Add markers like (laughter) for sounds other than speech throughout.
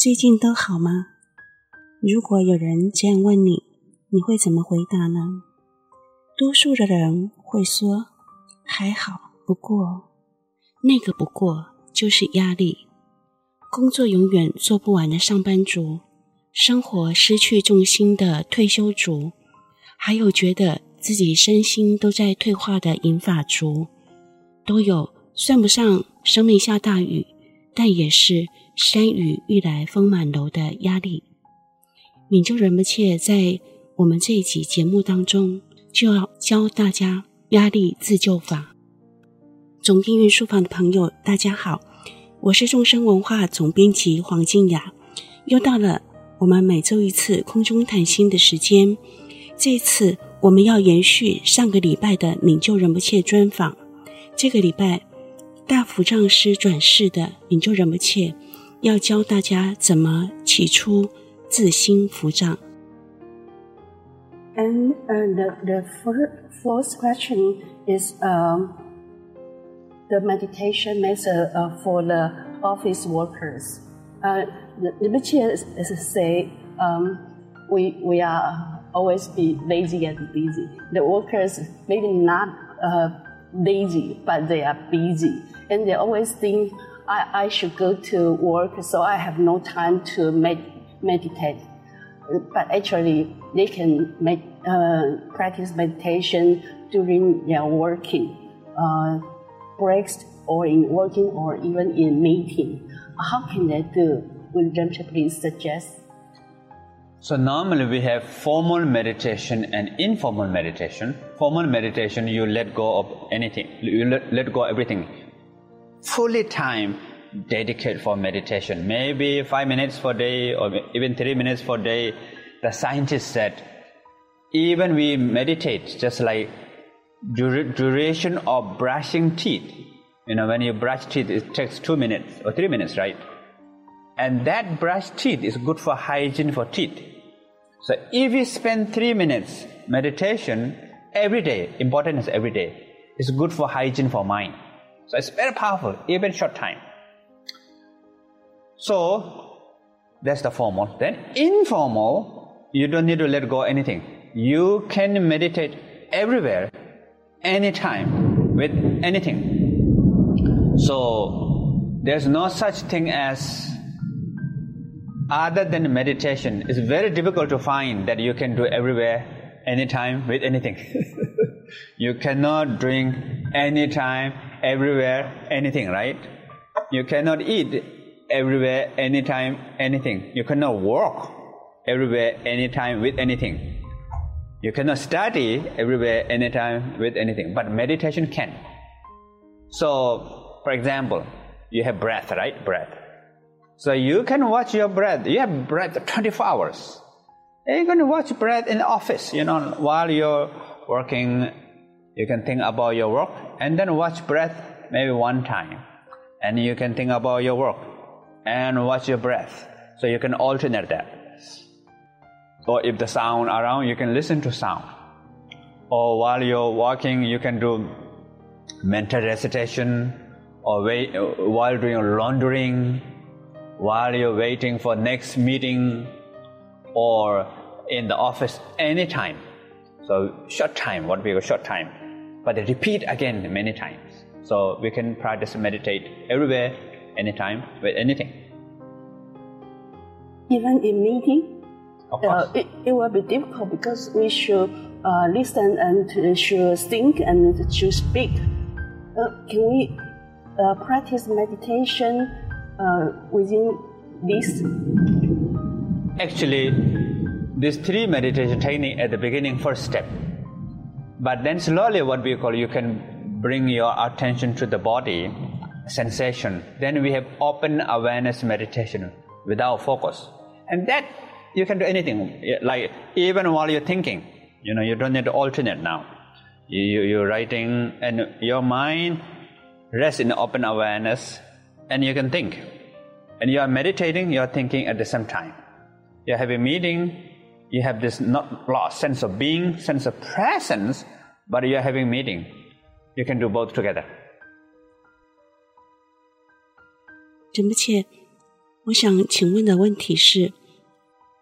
最近都好吗？如果有人这样问你，你会怎么回答呢？多数的人会说还好，不过那个不过就是压力，工作永远做不完的上班族，生活失去重心的退休族，还有觉得自己身心都在退化的银发族，都有算不上生命下大雨，但也是。山雨欲来风满楼的压力，明就仁波切在我们这一集节目当中就要教大家压力自救法。总编云书房的朋友，大家好，我是众生文化总编辑黄静雅，又到了我们每周一次空中谈心的时间。这次我们要延续上个礼拜的明就仁波切专访，这个礼拜 大福上师转世的明就仁波切。要教大家怎么起初自心伏藏。And uh, the the first question is um, the meditation method uh, for the office workers. Uh, the Rinpoche is, is say um, we we are always be lazy and busy. The workers maybe not uh, lazy, but they are busy, and they always think. I, I should go to work, so I have no time to med, meditate. But actually, they can make, uh, practice meditation during their working uh, breaks, or in working, or even in meeting. How can they do? Will Rinpoche please suggest? So normally we have formal meditation and informal meditation. Formal meditation, you let go of anything, you let, let go everything fully time dedicate for meditation. Maybe five minutes for day or even three minutes for day. The scientists said even we meditate just like duration of brushing teeth. You know, when you brush teeth, it takes two minutes or three minutes, right? And that brush teeth is good for hygiene for teeth. So if you spend three minutes meditation every day, important is every day, it's good for hygiene for mind. So it's very powerful, even short time. So that's the formal. Then informal, you don't need to let go anything. You can meditate everywhere, anytime, with anything. So there's no such thing as other than meditation. It's very difficult to find that you can do everywhere, anytime, with anything. (laughs) you cannot drink anytime, everywhere, anything, right? You cannot eat everywhere, anytime, anything. You cannot walk everywhere, anytime, with anything. You cannot study everywhere, anytime, with anything. But meditation can. So, for example, you have breath, right? Breath. So you can watch your breath. You have breath 24 hours. And you can watch breath in the office, you know, while you're working, you can think about your work and then watch breath maybe one time. And you can think about your work and watch your breath. So you can alternate that. Or if the sound around, you can listen to sound. Or while you're walking, you can do mental recitation, or wait, while doing laundering, while you're waiting for next meeting, or in the office, anytime. So short time, what we call short time. But repeat again many times. So we can practice meditate everywhere anytime, with anything. Even in meeting, uh, it, it will be difficult because we should uh, listen and should think and should speak. Uh, can we uh, practice meditation uh, within this? Actually, these three meditation technique at the beginning, first step. But then slowly, what we call, you can bring your attention to the body sensation. Then we have open awareness meditation without focus. And that you can do anything. Like even while you're thinking, you know, you don't need to alternate now. You, you, you're writing and your mind rests in open awareness and you can think. And you are meditating, you are thinking at the same time. You're having a meeting, you have this not lost sense of being, sense of presence, but you're having meeting. You can do both together. 仁波切， 我想请问的问题是：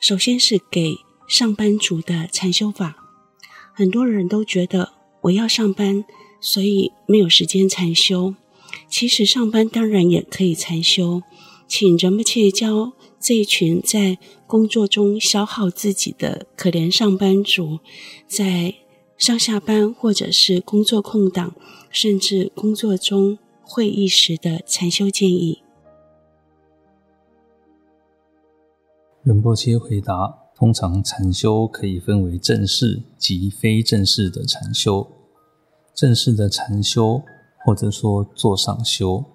首先是给上班族的禅修法，很多人都觉得我要上班，所以没有时间禅修。其实上班当然也可以禅修，请仁波切教 这一群在工作中消耗自己的可怜上班族，在上下班或者是工作空档，甚至工作中会议时的禅修建议。仁波切回答：通常禅修可以分为正式及非正式的禅修。正式的禅修，或者说坐上修，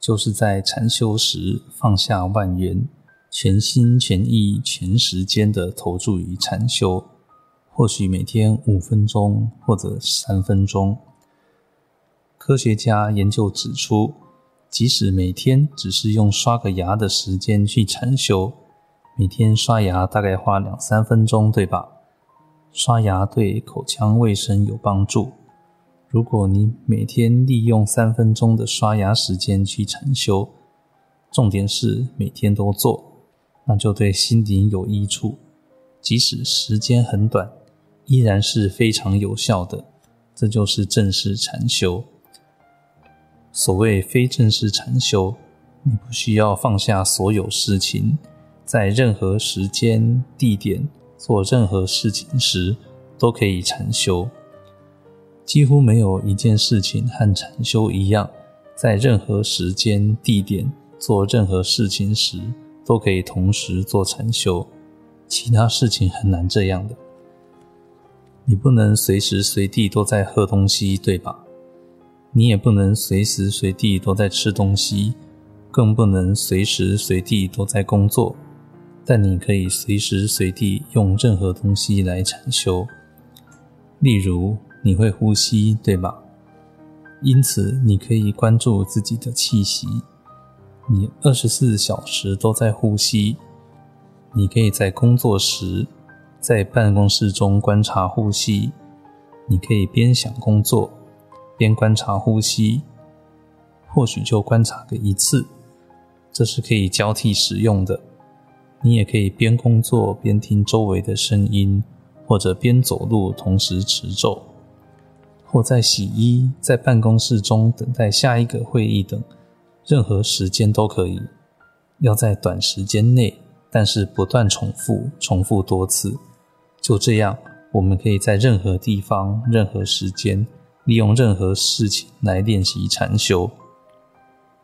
就是在禅修时放下万缘，全心全意全时间的投注于禅修。或许每天五分钟或者三分钟。科学家研究指出，即使每天只是用刷个牙的时间去禅修。每天刷牙大概花两三分钟，对吧？刷牙对口腔卫生有帮助。如果你每天利用三分钟的刷牙时间去禅修，重点是每天都做，那就对心灵有益处。即使时间很短，依然是非常有效的。这就是正式禅修。所谓非正式禅修，你不需要放下所有事情。在任何时间、地点做任何事情时，都可以禅修。几乎没有一件事情和禅修一样，在任何时间、地点做任何事情时，都可以同时做禅修。其他事情很难这样的。你不能随时随地都在喝东西，对吧？你也不能随时随地都在吃东西，更不能随时随地都在工作。但你可以随时随地用任何东西来禅修，例如你会呼吸，对吧？因此你可以关注自己的气息，你二十四小时都在呼吸。你可以在工作时，在办公室中观察呼吸，你可以边想工作，边观察呼吸，或许就观察个一次，这是可以交替使用的。你也可以边工作边听周围的声音，或者边走路同时持咒，或在洗衣、在办公室中等待下一个会议等，任何时间都可以。要在短时间内，但是不断重复，重复多次。就这样，我们可以在任何地方、任何时间，利用任何事情来练习禅修。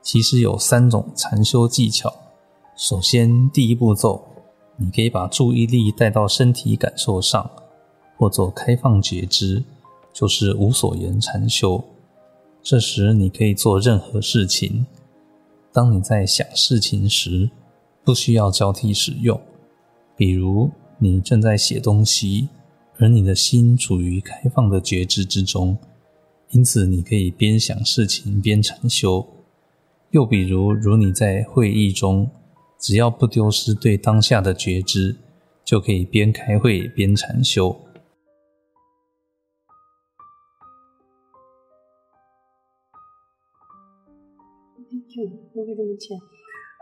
其实有三种禅修技巧。首先，第一步骤，你可以把注意力带到身体感受上，或做开放觉知，就是无所言禅修。这时，你可以做任何事情。当你在想事情时，不需要交替使用。比如，你正在写东西，而你的心处于开放的觉知之中，因此你可以边想事情边禅修。又比如，如你在会议中。只要不丢失对当下的觉知，就可以边开会边禅修。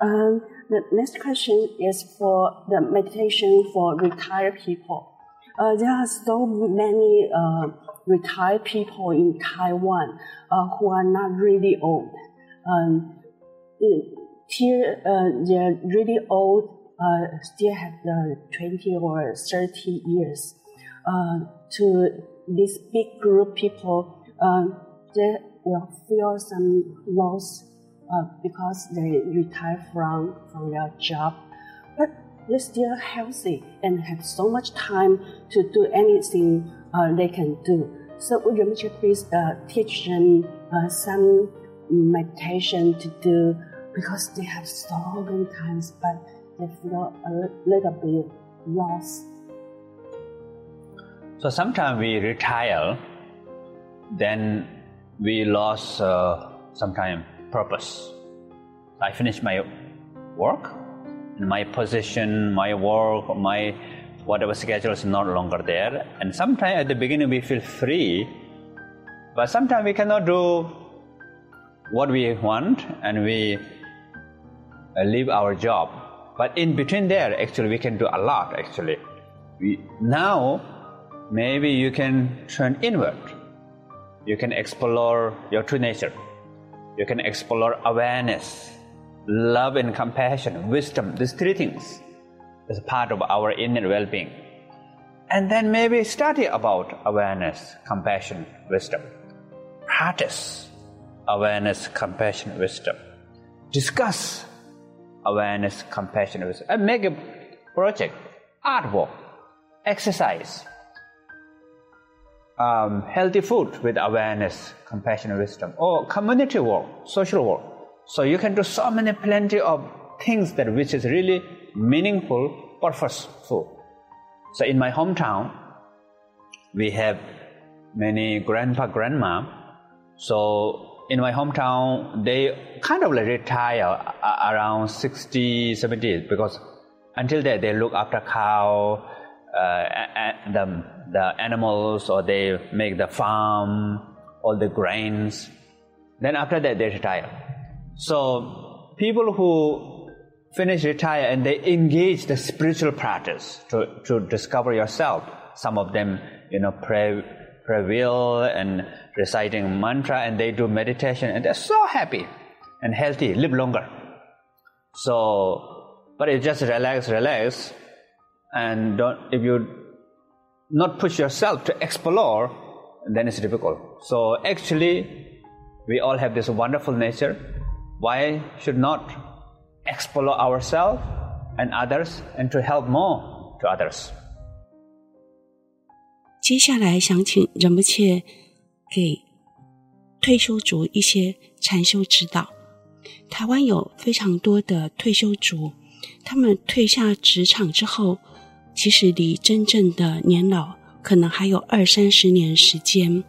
Um, the next question is for the meditation for retired people. Uh, there are so many uh, retired people in Taiwan uh, who are not really old. Um, uh, they're really old, uh, still have the 20 or 30 years. Uh, to this big group people, they will feel some loss uh, because they retire from, from their job. But they're still healthy and have so much time to do anything uh, they can do. So would you please uh, teach them uh, some meditation to do because they have so many times, but they feel a little bit lost. So sometimes we retire, then we lost uh, sometimes purpose. I finish my work, my position, my work, my whatever schedule is no longer there. And sometimes at the beginning we feel free, but sometimes we cannot do what we want, and we uh, leave our job But in between there, actually, we can do a lot. Actually, we, now maybe you can turn inward. You can explore your true nature. You can explore awareness, love and compassion, wisdom. These three things is part of our inner well-being. And then maybe study about awareness, compassion, wisdom. Practice awareness, compassion, wisdom. Discuss awareness, compassion, wisdom. And make a project, artwork, exercise, um, healthy food with awareness, compassion, wisdom, or community work, social work. So you can do so many plenty of things that which is really meaningful, purposeful. So in my hometown, we have many grandpa, grandma. So in my hometown, they kind of like retire around 60, 70 because until then they look after cow, uh, the, the animals, or they make the farm, all the grains. Then after that they retire. So people who finish retire and they engage the spiritual practice to, to discover yourself. Some of them, you know, pray, will and reciting mantra and they do meditation and they're so happy and healthy, live longer. So, but it's just relax, relax, and don't, if you not push yourself to explore, then it's difficult. So actually, we all have this wonderful nature. Why should not explore ourselves and others and to help more to others? 接下来想请仁波切给退休族一些禅修指导。台湾有非常多的退休族，他们退下职场之后， 其实离真正的年老可能还有二三十年时间。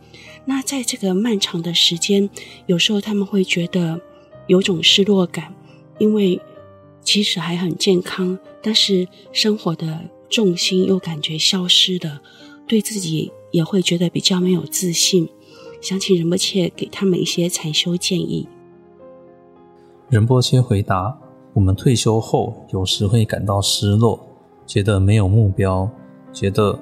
那在这个漫长的时间，有时候他们会觉得有种失落感，因为其实还很健康，但是生活的重心又感觉消失了，对自己也会觉得比较没有自信。想请仁波切给他们一些禅修建议。仁波切回答：我们退休后有时会感到失落，觉得没有目标，觉得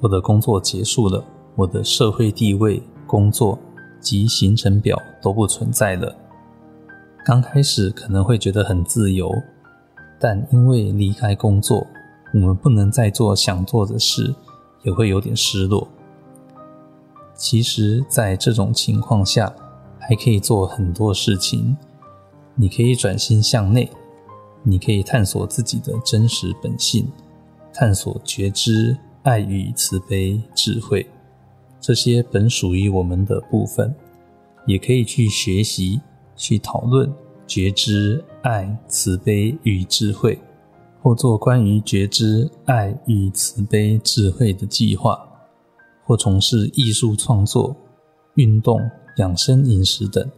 我的工作结束了，我的社会地位、工作及行程表都不存在了。刚开始可能会觉得很自由，但因为离开工作，我们不能再做想做的事，也会有点失落。其实，在这种情况下，还可以做很多事情。你可以转心向内，你可以探索自己的真实本性，探索觉知、爱与慈悲、智慧，这些本属于我们的部分。也可以去学习、去讨论觉知、爱、慈悲与智慧，或做关于觉知、爱与慈悲、智慧的计划。或从事艺术创作、运动、养生饮食等，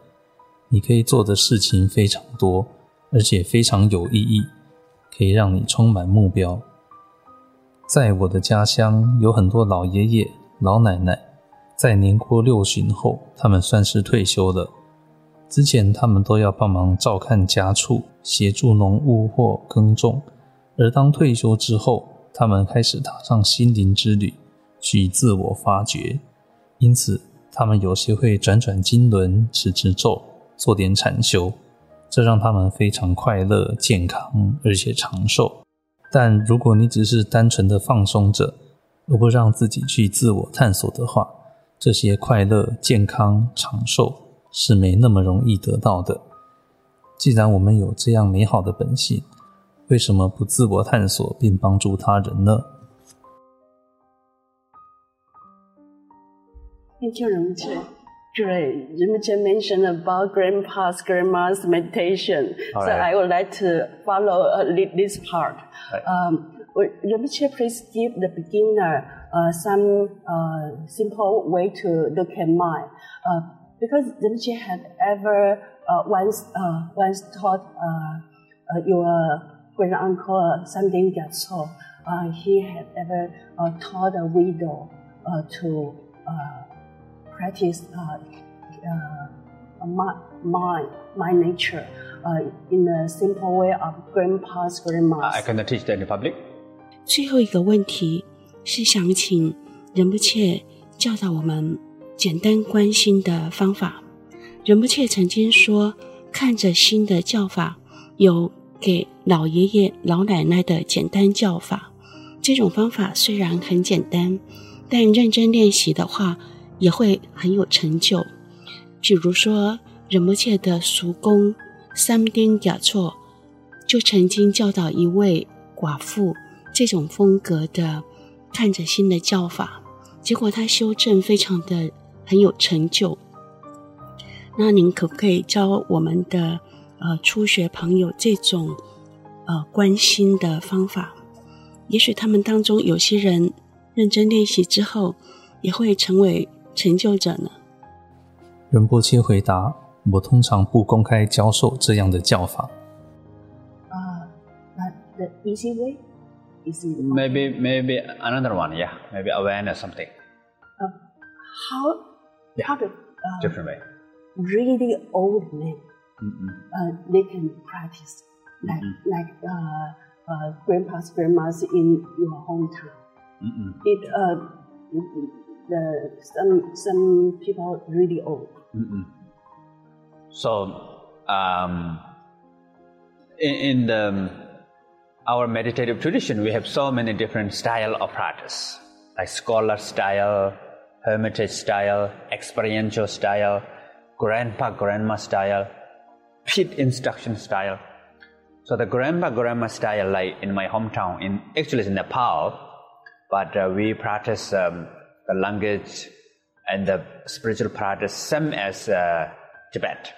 你可以做的事情非常多，而且非常有意义，可以让你充满目标。在我的家乡，有很多老爷爷、老奶奶，在年过六旬后，他们算是退休了。之前他们都要帮忙照看家畜，协助农务或耕种，而当退休之后，他们开始踏上心灵之旅。去自我发掘，因此他们有些会转转经轮、持持咒、做点禅修，这让他们非常快乐、健康，而且长寿。但如果你只是单纯的放松着，而不让自己去自我探索的话，这些快乐、健康、长寿是没那么容易得到的。既然我们有这样美好的本性，为什么不自我探索并帮助他人呢？Thank you, Rinpoche. Great. Rinpoche mentioned about grandpa's, grandma's meditation. All so right. I would like to follow uh, this part. Right. Um, Rinpoche, please give the beginner uh, some uh, simple way to look at mind. Uh, because Rinpoche had ever uh, once uh, once taught your great uncle something Gyatso. he had ever taught a widow to practice uh, uh, my, my, my nature. uh, in a simple way of grandpas, grandmas. I cannot teach that in public. 最后一个问题是想请仁不切教导我们简单关心的方法。仁不切曾经说，看着新的教法有给老爷爷、老奶奶的简单教法。这种方法虽然很简单，但认真练习的话，也会很有成就。比如说，仁波切的叔公三丁雅措就曾经教导一位寡妇这种风格的看着心的教法，结果他修正非常的很有成就。那您可不可以教我们的呃初学朋友这种呃关心的方法？也许他们当中有些人认真练习之后，也会成为成就者呢。仁波切回答：“我通常不公开教授这样的教法。”啊、uh,，but the easy way is maybe maybe another one, yeah, maybe awareness something. Uh, how how to uh, different way. Really old men, Mm-mm. uh, they can practice like like uh, uh, grandpas, grandmas in your hometown. Mm-mm. It uh, the some some people really old. Mm-mm. So, um, in, in the our meditative tradition, we have so many different style of practice, like scholar style, hermitage style, experiential style, grandpa grandma style, pit instruction style. So the grandpa grandma style, like in my hometown, in actually it's in Nepal, but uh, we practice um, the language and the spiritual practice same as uh, Tibet.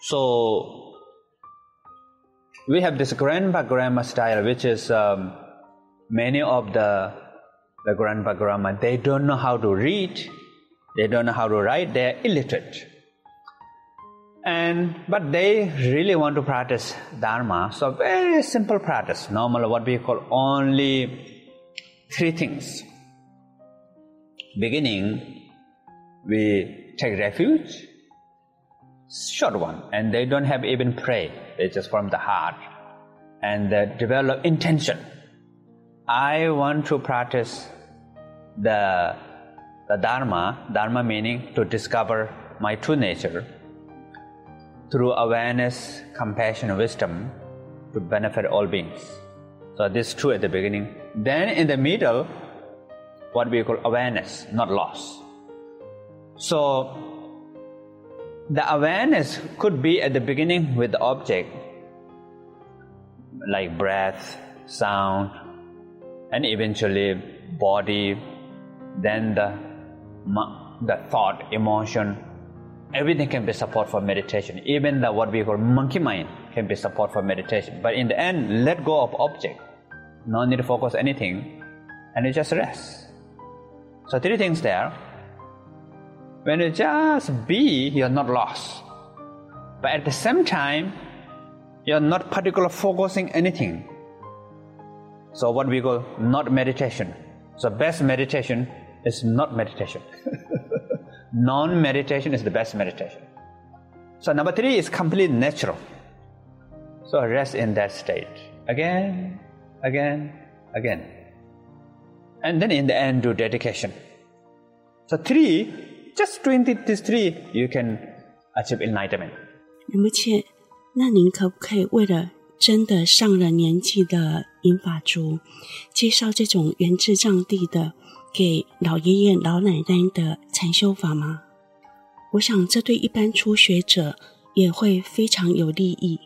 So we have this grandpa grandma style, which is um, many of the the grandpa grandma they don't know how to read, they don't know how to write, they are illiterate. And but they really want to practice Dharma, so very simple practice. Normal, what we call only three things. Beginning, we take refuge, short one, and they don't have even pray. They just from the heart, and they develop intention. I want to practice the the Dharma. Dharma meaning to discover my true nature through awareness, compassion, wisdom to benefit all beings. So this is true at the beginning. Then in the middle, what we call awareness, not loss. So the awareness could be at the beginning with the object, like breath, sound, and eventually body, then the, the thought, emotion, everything can be support for meditation. Even the what we call monkey mind can be support for meditation. But in the end, let go of object. No need to focus anything, and you just rest. So three things there. When you just be, you're not lost. But at the same time, you're not particularly focusing anything. So what we call not meditation. So best meditation is not meditation. (laughs) non-meditation is the best meditation. So number three is completely natural. So rest in that state again, again, again. And then in the end do dedication. So three, just doing these three, you can achieve enlightenment. 仁波切，那您可不可以为了真的上了年纪的银发族，介绍这种源自藏地的给老爷爷老奶奶的禅修法吗？我想这对一般初学者也会非常有利益。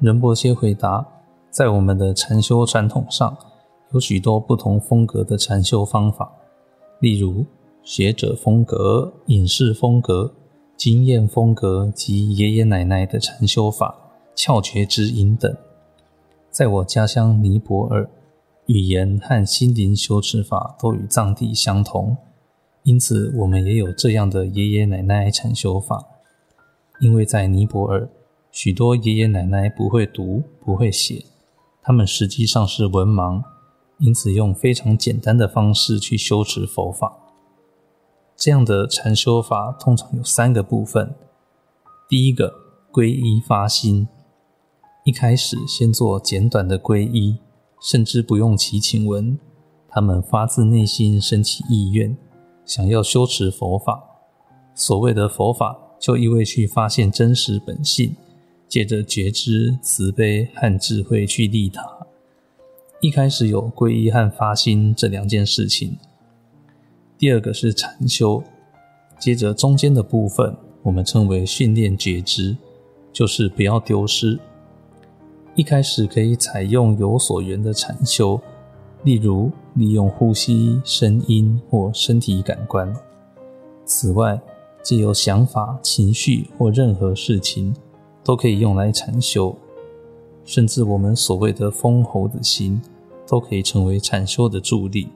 仁波切回答：在我们的禅修传统上，有许多不同风格的禅修方法，例如学者风格、隐士风格、经验风格及爷爷奶奶的禅修法、窍诀指引等。在我家乡尼泊尔，语言和心灵修持法都与藏地相同，因此我们也有这样的爷爷奶奶禅修法。因为在尼泊尔，许多爷爷奶奶不会读、不会写，他们实际上是文盲，因此用非常简单的方式去修持佛法。这样的禅修法通常有三个部分：第一个，皈依发心。一开始先做简短的皈依，甚至不用祈请文，他们发自内心升起意愿，想要修持佛法。所谓的佛法，就意味去发现真实本性，借着觉知、慈悲和智慧去利他。一开始有皈依和发心这两件事情。第二个是禅修，接着中间的部分，我们称为训练觉知，就是不要丢失。一开始可以采用有所缘的禅修，例如利用呼吸、声音或身体感官。此外，借由想法、情绪或任何事情，都可以用来禅修。甚至我们所谓的封猴子心，都可以成为禅修的助力。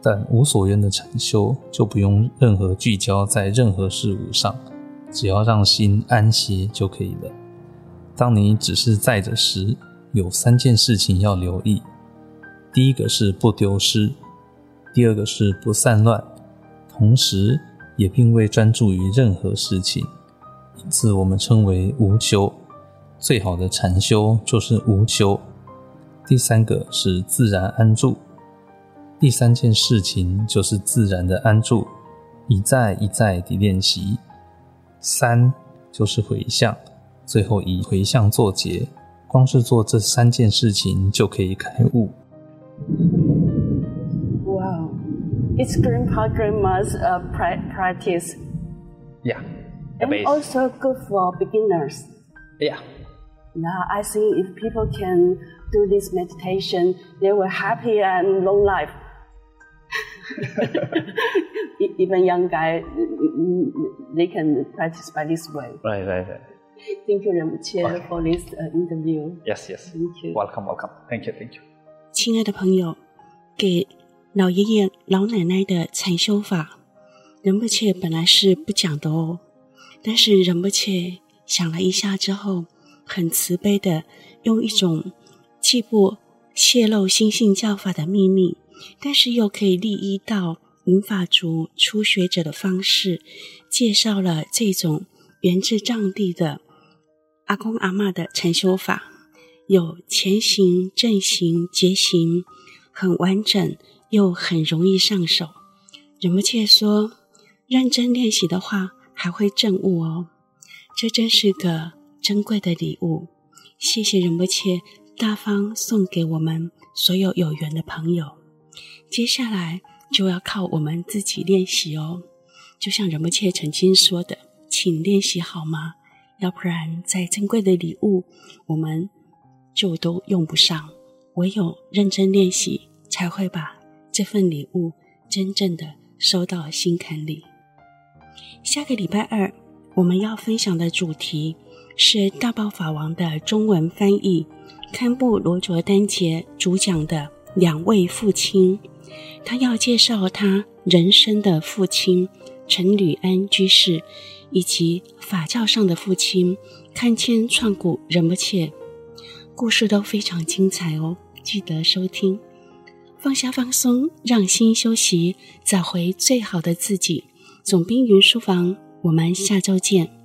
但无所缘的禅修，就不用任何聚焦在任何事物上，只要让心安歇就可以了。当你只是在的时，有三件事情要留意：第一个是不丢失，第二个是不散乱，同时也并未专注于任何事情，因此我们称为无修。最好的禅修就是无修。第三个是自然安住，第三件事情就是自然的安住，一再一再地练习。三就是回向。最后以回向作结，光是做这三件事情就可以开悟。Wow, it's grandpa grandma's uh, practice. Yeah, and also good for beginners. Yeah. Yeah, I think if people can do this meditation, they will happy and long life. (laughs) Even young guy, they can practice by this way. Right, right, right. Thank you, Rinpoche, for this interview. Yes, yes. Thank you. Welcome, welcome. Thank you, thank you. 亲爱的朋友，给老爷爷老奶奶的禅修法，仁波切本来是不讲的哦。但是仁波切想了一下之后，很慈悲的用一种 既不泄露心性教法的秘密，但是又可以利益到银发族初学者的方式，介绍了这种源自藏地的。阿公阿嬷的禅修法有前行、正行、结行，很完整又很容易上手。仁波切说，认真练习的话，还会证悟哦。这真是个珍贵的礼物。谢谢仁波切大方送给我们所有有缘的朋友。接下来就要靠我们自己练习哦。就像仁波切曾经说的，请练习好吗？要不然，再珍贵的礼物，我们就都用不上。唯有认真练习，才会把这份礼物真正的收到心坎里。下个礼拜二，我们要分享的主题是大宝法王的中文翻译，堪布罗卓丹杰主讲的两位父亲。他要介绍他人生的父亲陈履安居士。以及法教上的父亲堪千创古仁波切，故事都非常精彩哦，记得收听。放下放松，让心休息，找回最好的自己。总兵云书房，我们下周见。